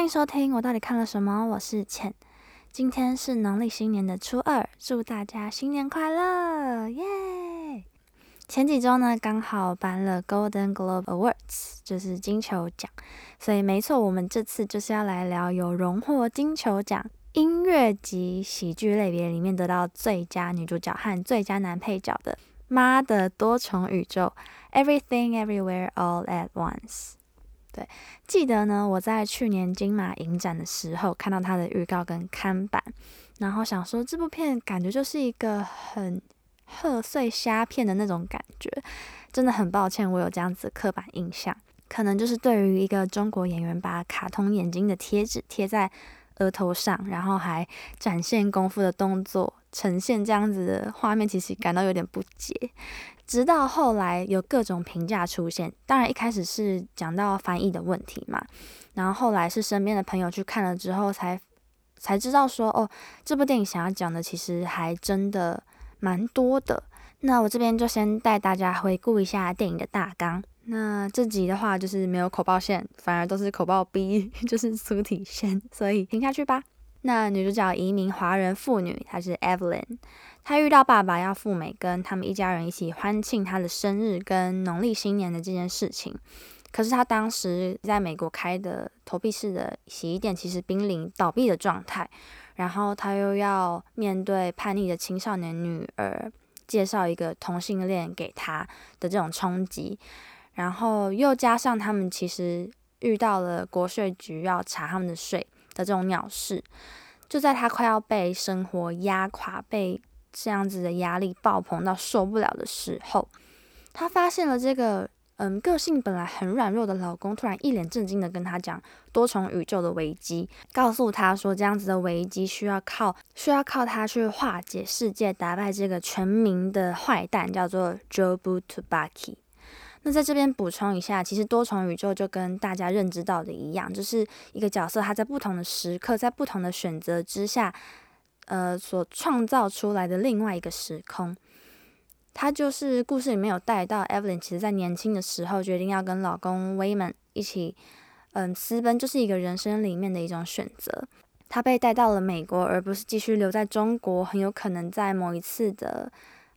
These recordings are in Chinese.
欢迎收听，我到底看了什么？我是倩。今天是农历新年的初二，祝大家新年快乐，耶！前几周呢，刚好颁了 Golden Globe Awards，就是金球奖，所以没错，我们这次就是要来聊有荣获金球奖音乐及喜剧类别里面得到最佳女主角和最佳男配角的《妈的多重宇宙》，Everything Everywhere All at Once。对，记得呢，我在去年金马影展的时候看到他的预告跟看板，然后想说这部片感觉就是一个很贺岁虾片的那种感觉，真的很抱歉我有这样子刻板印象，可能就是对于一个中国演员把卡通眼睛的贴纸贴在额头上，然后还展现功夫的动作，呈现这样子的画面，其实感到有点不解。直到后来有各种评价出现，当然一开始是讲到翻译的问题嘛，然后后来是身边的朋友去看了之后才才知道说，哦，这部电影想要讲的其实还真的蛮多的。那我这边就先带大家回顾一下电影的大纲。那这集的话就是没有口爆线，反而都是口爆 B，就是粗体线，所以听下去吧。那女主角移民华人妇女，她是 Evelyn。他遇到爸爸要赴美，跟他们一家人一起欢庆他的生日跟农历新年的这件事情。可是他当时在美国开的投币式的洗衣店，其实濒临倒闭的状态。然后他又要面对叛逆的青少年女儿介绍一个同性恋给他的这种冲击，然后又加上他们其实遇到了国税局要查他们的税。的这种鸟事，就在他快要被生活压垮、被这样子的压力爆棚到受不了的时候，他发现了这个嗯个性本来很软弱的老公，突然一脸震惊的跟他讲多重宇宙的危机，告诉他说这样子的危机需要靠需要靠他去化解世界，打败这个全民的坏蛋，叫做 Jobu Tubaki。那在这边补充一下，其实多重宇宙就跟大家认知到的一样，就是一个角色他在不同的时刻，在不同的选择之下，呃，所创造出来的另外一个时空。他就是故事里面有带到，Evelyn 其实在年轻的时候决定要跟老公 Wayman 一起，嗯，私奔，就是一个人生里面的一种选择。他被带到了美国，而不是继续留在中国，很有可能在某一次的，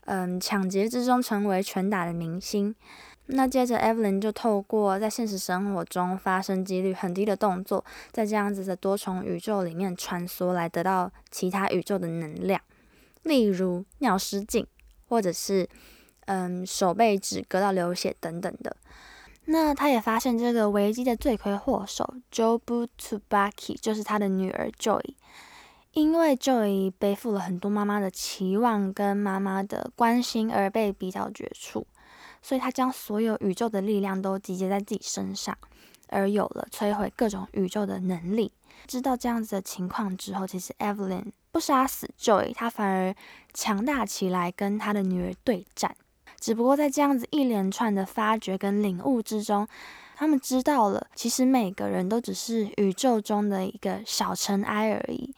嗯，抢劫之中成为拳打的明星。那接着，Evelyn 就透过在现实生活中发生几率很低的动作，在这样子的多重宇宙里面穿梭，来得到其他宇宙的能量，例如尿失禁，或者是嗯手被纸割到流血等等的。那他也发现这个危机的罪魁祸首 Jobu Tubaki 就是他的女儿 Joy，因为 Joy 背负了很多妈妈的期望跟妈妈的关心而被逼到绝处。所以他将所有宇宙的力量都集结在自己身上，而有了摧毁各种宇宙的能力。知道这样子的情况之后，其实 Evelyn 不杀死 Joy，他反而强大起来，跟他的女儿对战。只不过在这样子一连串的发掘跟领悟之中，他们知道了，其实每个人都只是宇宙中的一个小尘埃而已。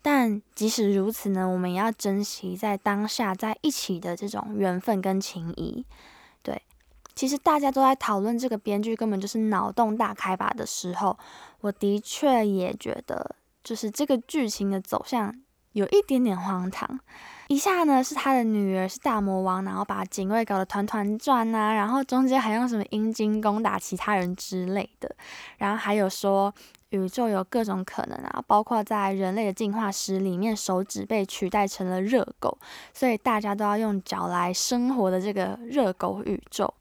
但即使如此呢，我们也要珍惜在当下在一起的这种缘分跟情谊。其实大家都在讨论这个编剧根本就是脑洞大开吧的时候，我的确也觉得，就是这个剧情的走向有一点点荒唐。一下呢是他的女儿是大魔王，然后把警卫搞得团团转呐，然后中间还用什么阴茎攻打其他人之类的，然后还有说。宇宙有各种可能啊，包括在人类的进化史里面，手指被取代成了热狗，所以大家都要用脚来生活的这个热狗宇宙。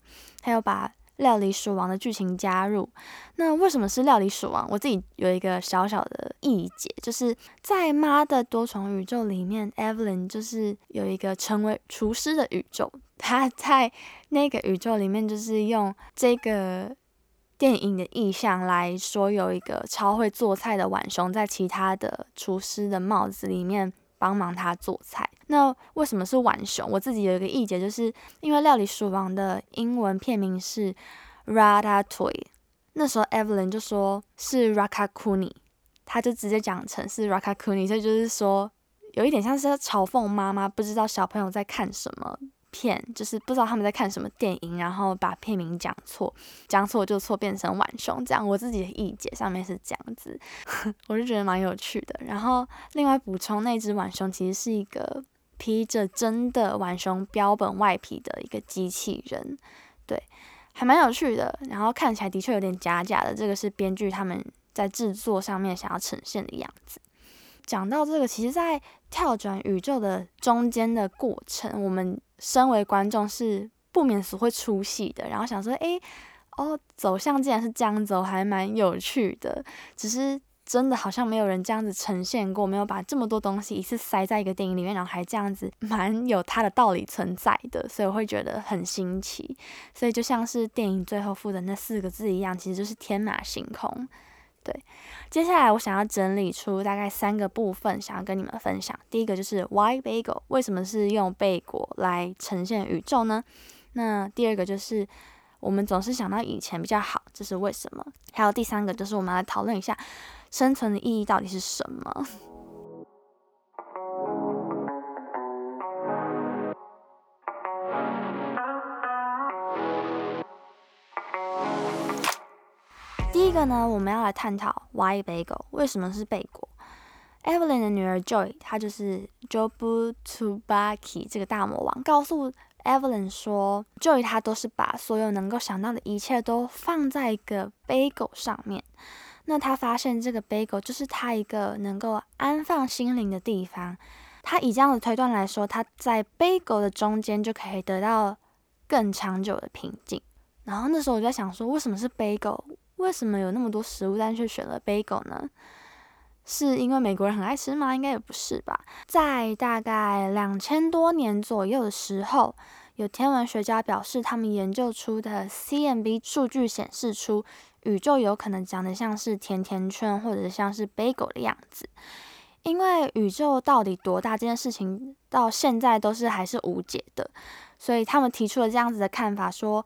还有把料理鼠王的剧情加入，那为什么是料理鼠王？我自己有一个小小的意解，就是在妈的多重宇宙里面，Evelyn 就是有一个成为厨师的宇宙，他在那个宇宙里面就是用这个。电影的意象来说，有一个超会做菜的浣熊，在其他的厨师的帽子里面帮忙他做菜。那为什么是浣熊？我自己有一个意见，就是因为《料理鼠王》的英文片名是 Ratatouille，那时候 Evelyn 就说是 r a k a c o o n i 他就直接讲成是 Rakacuni，所以就是说有一点像是嘲讽妈妈不知道小朋友在看什么。片，就是不知道他们在看什么电影，然后把片名讲错，讲错就错，变成浣熊这样。我自己的意解上面是这样子，我就觉得蛮有趣的。然后另外补充，那只浣熊其实是一个披着真的浣熊标本外皮的一个机器人，对，还蛮有趣的。然后看起来的确有点假假的，这个是编剧他们在制作上面想要呈现的样子。讲到这个，其实，在跳转宇宙的中间的过程，我们身为观众是不免俗会出戏的。然后想说，诶，哦，走向竟然是这样走，还蛮有趣的。只是真的好像没有人这样子呈现过，没有把这么多东西一次塞在一个电影里面，然后还这样子，蛮有它的道理存在的。所以我会觉得很新奇。所以就像是电影最后附的那四个字一样，其实就是天马行空。对，接下来我想要整理出大概三个部分，想要跟你们分享。第一个就是 Why bagel？为什么是用贝果来呈现宇宙呢？那第二个就是我们总是想到以前比较好，这是为什么？还有第三个就是我们来讨论一下生存的意义到底是什么。个呢，我们要来探讨 Why bagel？为什么是贝果？Evelyn 的女儿 Joy，她就是 Jobu Tubaki 这个大魔王，告诉 Evelyn 说，Joy 她都是把所有能够想到的一切都放在一个 bagel 上面。那她发现这个 bagel 就是她一个能够安放心灵的地方。她以这样的推断来说，她在 bagel 的中间就可以得到更长久的平静。然后那时候我就在想说，为什么是 bagel？为什么有那么多食物，但却选了 bagel 呢？是因为美国人很爱吃吗？应该也不是吧。在大概两千多年左右的时候，有天文学家表示，他们研究出的 CMB 数据显示出，宇宙有可能长得像是甜甜圈，或者像是 bagel 的样子。因为宇宙到底多大这件事情，到现在都是还是无解的，所以他们提出了这样子的看法，说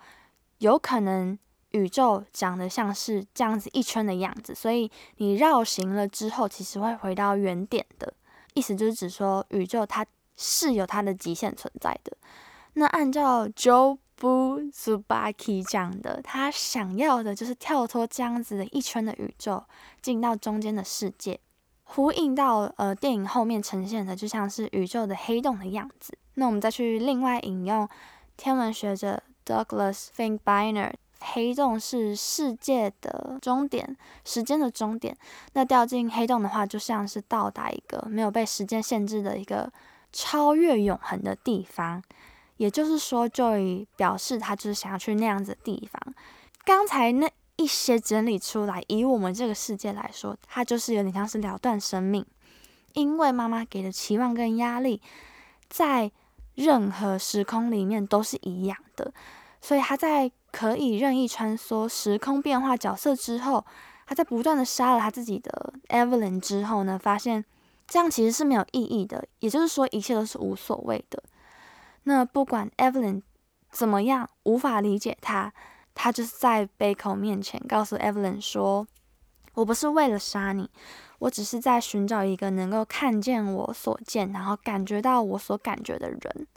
有可能。宇宙长得像是这样子一圈的样子，所以你绕行了之后，其实会回到原点的。意思就是指说，宇宙它是有它的极限存在的。那按照 Jobu Zubaki 讲的，他想要的就是跳脱这样子的一圈的宇宙，进到中间的世界，呼应到呃电影后面呈现的，就像是宇宙的黑洞的样子。那我们再去另外引用天文学者 Douglas Fink Biner。黑洞是世界的终点，时间的终点。那掉进黑洞的话，就像是到达一个没有被时间限制的一个超越永恒的地方。也就是说，Joy 表示他就是想要去那样子的地方。刚才那一些整理出来，以我们这个世界来说，它就是有点像是了断生命，因为妈妈给的期望跟压力，在任何时空里面都是一样的，所以他在。可以任意穿梭时空变化角色之后，他在不断的杀了他自己的 Evelyn 之后呢，发现这样其实是没有意义的，也就是说一切都是无所谓的。那不管 Evelyn 怎么样无法理解他，他就是在 b a c o 面前告诉 Evelyn 说：“我不是为了杀你，我只是在寻找一个能够看见我所见，然后感觉到我所感觉的人。”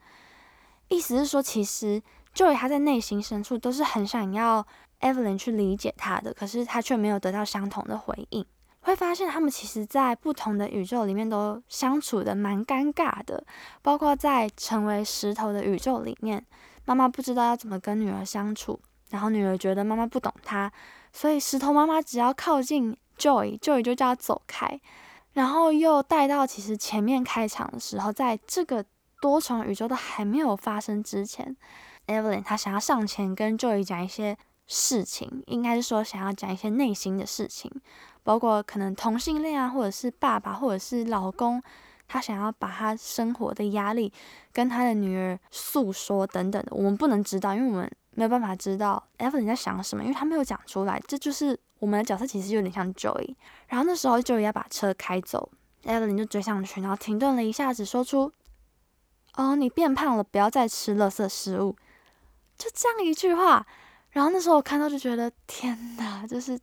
意思是说，其实。Joy 他在内心深处都是很想要 Evelyn 去理解他的，可是他却没有得到相同的回应。会发现他们其实在不同的宇宙里面都相处的蛮尴尬的，包括在成为石头的宇宙里面，妈妈不知道要怎么跟女儿相处，然后女儿觉得妈妈不懂她，所以石头妈妈只要靠近 Joy，Joy 就叫她走开。然后又带到其实前面开场的时候，在这个多重宇宙都还没有发生之前。Evelyn，她想要上前跟 Joy 讲一些事情，应该是说想要讲一些内心的事情，包括可能同性恋啊，或者是爸爸，或者是老公，他想要把他生活的压力跟他的女儿诉说等等的，我们不能知道，因为我们没有办法知道 Evelyn 在想什么，因为他没有讲出来。这就是我们的角色其实有点像 Joy。然后那时候 Joy 要把车开走，Evelyn 就追上去，然后停顿了一下子，说出：“哦，你变胖了，不要再吃垃圾食物。”就这样一句话，然后那时候我看到就觉得天哪，就是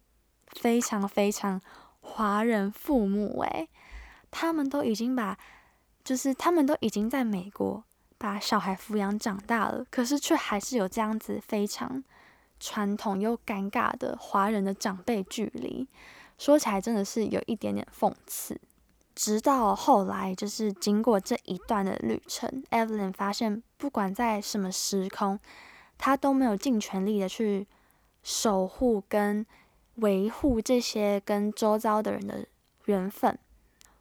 非常非常华人父母诶，他们都已经把，就是他们都已经在美国把小孩抚养长大了，可是却还是有这样子非常传统又尴尬的华人的长辈距离，说起来真的是有一点点讽刺。直到后来，就是经过这一段的旅程，Evelyn 发现，不管在什么时空，他都没有尽全力的去守护跟维护这些跟周遭的人的缘分。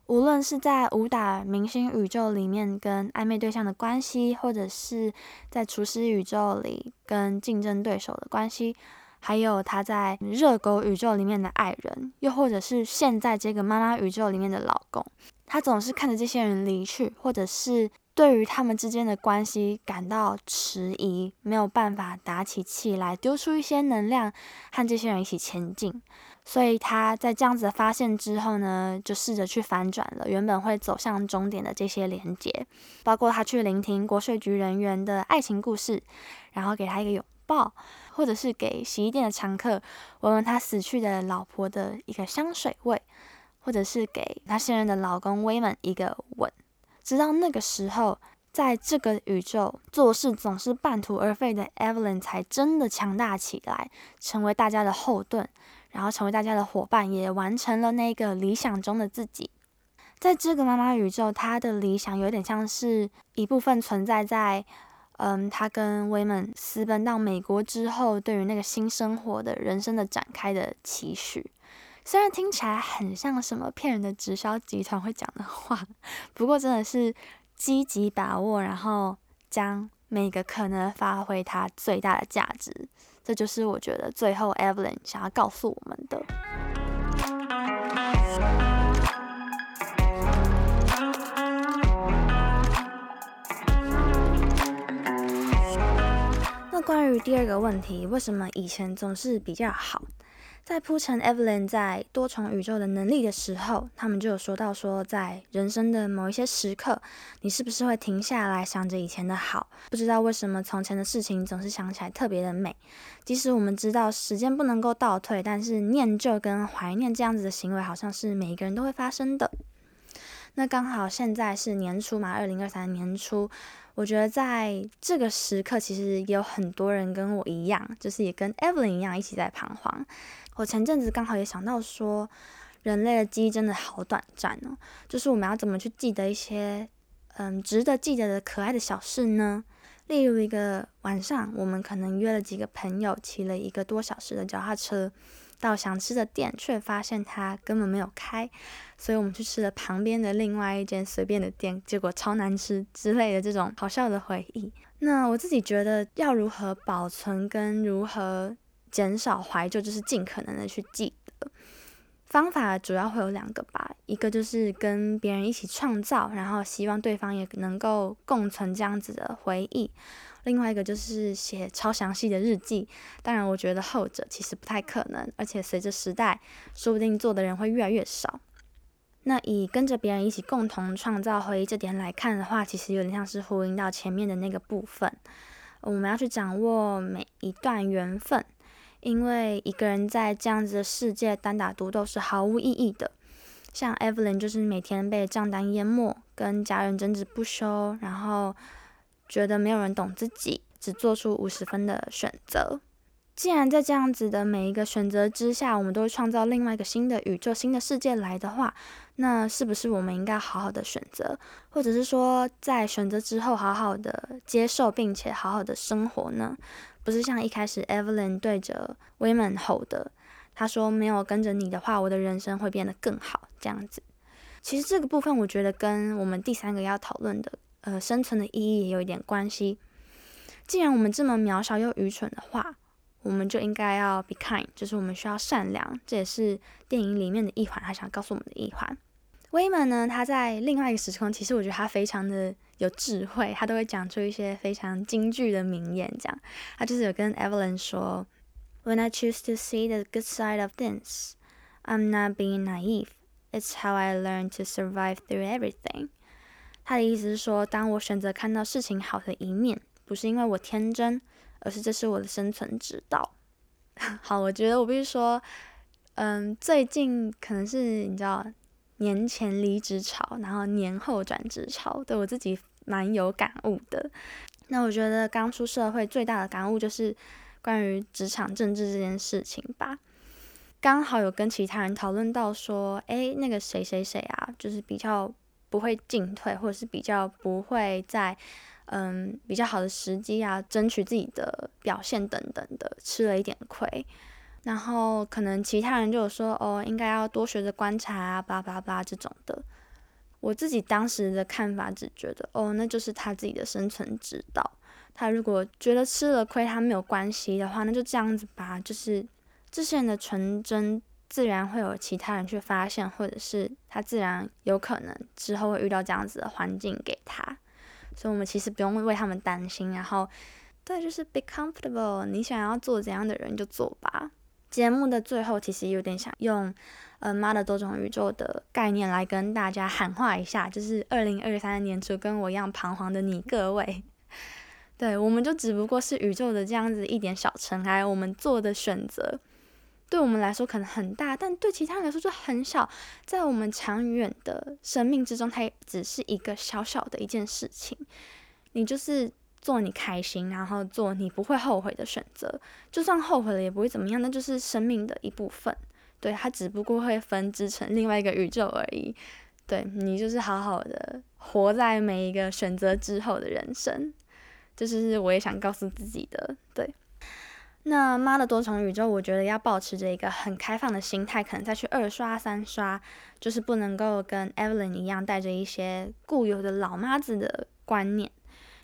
无论是在武打明星宇宙里面跟暧昧对象的关系，或者是在厨师宇宙里跟竞争对手的关系，还有他在热狗宇宙里面的爱人，又或者是现在这个妈妈宇宙里面的老公，他总是看着这些人离去，或者是对于他们之间的关系感到迟疑，没有办法打起气来，丢出一些能量和这些人一起前进。所以他在这样子发现之后呢，就试着去反转了原本会走向终点的这些连接，包括他去聆听国税局人员的爱情故事，然后给他一个拥抱，或者是给洗衣店的常客闻闻他死去的老婆的一个香水味，或者是给他现任的老公威门一个吻。直到那个时候，在这个宇宙做事总是半途而废的 Evelyn 才真的强大起来，成为大家的后盾。然后成为大家的伙伴，也完成了那个理想中的自己。在这个妈妈宇宙，她的理想有点像是一部分存在在，嗯，她跟威门私奔到美国之后，对于那个新生活的人生的展开的期许。虽然听起来很像什么骗人的直销集团会讲的话，不过真的是积极把握，然后将每个可能发挥它最大的价值。这就是我觉得最后 Evelyn 想要告诉我们的。那关于第二个问题，为什么以前总是比较好？在铺陈 Evelyn 在多重宇宙的能力的时候，他们就有说到说，在人生的某一些时刻，你是不是会停下来想着以前的好？不知道为什么从前的事情总是想起来特别的美。即使我们知道时间不能够倒退，但是念旧跟怀念这样子的行为，好像是每一个人都会发生的。那刚好现在是年初嘛，二零二三年初。我觉得在这个时刻，其实也有很多人跟我一样，就是也跟 Evelyn 一样，一起在彷徨。我前阵子刚好也想到说，人类的记忆真的好短暂哦。就是我们要怎么去记得一些嗯值得记得的可爱的小事呢？例如一个晚上，我们可能约了几个朋友，骑了一个多小时的脚踏车。到想吃的店，却发现它根本没有开，所以我们去吃了旁边的另外一间随便的店，结果超难吃之类的这种好笑的回忆。那我自己觉得要如何保存跟如何减少怀旧，就是尽可能的去记得。方法主要会有两个吧，一个就是跟别人一起创造，然后希望对方也能够共存这样子的回忆。另外一个就是写超详细的日记，当然我觉得后者其实不太可能，而且随着时代，说不定做的人会越来越少。那以跟着别人一起共同创造回忆这点来看的话，其实有点像是呼应到前面的那个部分。我们要去掌握每一段缘分，因为一个人在这样子的世界单打独斗是毫无意义的。像 Evelyn 就是每天被账单淹没，跟家人争执不休，然后。觉得没有人懂自己，只做出五十分的选择。既然在这样子的每一个选择之下，我们都会创造另外一个新的宇宙、新的世界来的话，那是不是我们应该好好的选择，或者是说在选择之后好好的接受，并且好好的生活呢？不是像一开始 Evelyn 对着 Women 吼的，他说没有跟着你的话，我的人生会变得更好。这样子，其实这个部分我觉得跟我们第三个要讨论的。呃，生存的意义也有一点关系。既然我们这么渺小又愚蠢的话，我们就应该要 be kind，就是我们需要善良。这也是电影里面的一环，他想告诉我们的一环。威门呢，他在另外一个时空，其实我觉得他非常的有智慧，他都会讲出一些非常京剧的名言。这样，他就是有跟 Evelyn 说：“When I choose to see the good side of things, I'm not being naive. It's how I learn to survive through everything.” 他的意思是说，当我选择看到事情好的一面，不是因为我天真，而是这是我的生存之道。好，我觉得我必须说，嗯，最近可能是你知道年前离职潮，然后年后转职潮，对我自己蛮有感悟的。那我觉得刚出社会最大的感悟就是关于职场政治这件事情吧。刚好有跟其他人讨论到说，诶，那个谁谁谁啊，就是比较不会进退，或者是比较不会在嗯比较好的时机啊，争取自己的表现等等的，吃了一点亏。然后可能其他人就有说，哦，应该要多学着观察啊，叭叭叭这种的。我自己当时的看法只觉得，哦，那就是他自己的生存之道。他如果觉得吃了亏他没有关系的话，那就这样子吧，就是。这些人的纯真，自然会有其他人去发现，或者是他自然有可能之后会遇到这样子的环境给他，所以我们其实不用为他们担心。然后，对，就是 be comfortable，你想要做怎样的人就做吧。节目的最后，其实有点想用呃妈的多种宇宙的概念来跟大家喊话一下，就是二零二三年初跟我一样彷徨的你各位。对，我们就只不过是宇宙的这样子一点小尘埃，我们做的选择。对我们来说可能很大，但对其他人来说就很小。在我们长远的生命之中，它也只是一个小小的一件事情。你就是做你开心，然后做你不会后悔的选择。就算后悔了也不会怎么样，那就是生命的一部分。对，它只不过会分支成另外一个宇宙而已。对你就是好好的活在每一个选择之后的人生，这是我也想告诉自己的。对。那妈的多重宇宙，我觉得要保持着一个很开放的心态，可能再去二刷三刷，就是不能够跟 Evelyn 一样带着一些固有的老妈子的观念。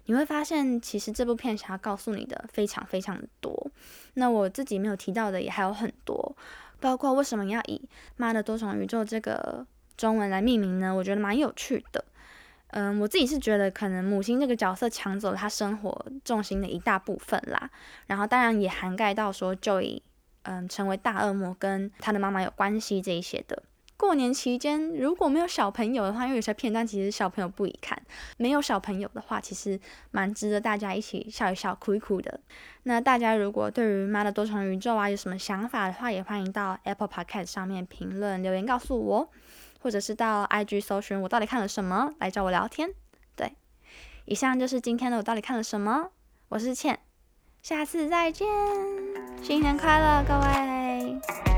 你会发现，其实这部片想要告诉你的非常非常多。那我自己没有提到的也还有很多，包括为什么要以妈的多重宇宙这个中文来命名呢？我觉得蛮有趣的。嗯，我自己是觉得可能母亲这个角色抢走了他生活重心的一大部分啦，然后当然也涵盖到说就以嗯成为大恶魔跟他的妈妈有关系这一些的。过年期间如果没有小朋友的话，因为有些片段其实小朋友不宜看，没有小朋友的话，其实蛮值得大家一起笑一笑、哭一哭的。那大家如果对于妈的多重宇宙啊有什么想法的话，也欢迎到 Apple Podcast 上面评论留言告诉我。或者是到 IG 搜寻我到底看了什么来找我聊天。对，以上就是今天的我到底看了什么。我是倩，下次再见，新年快乐，各位。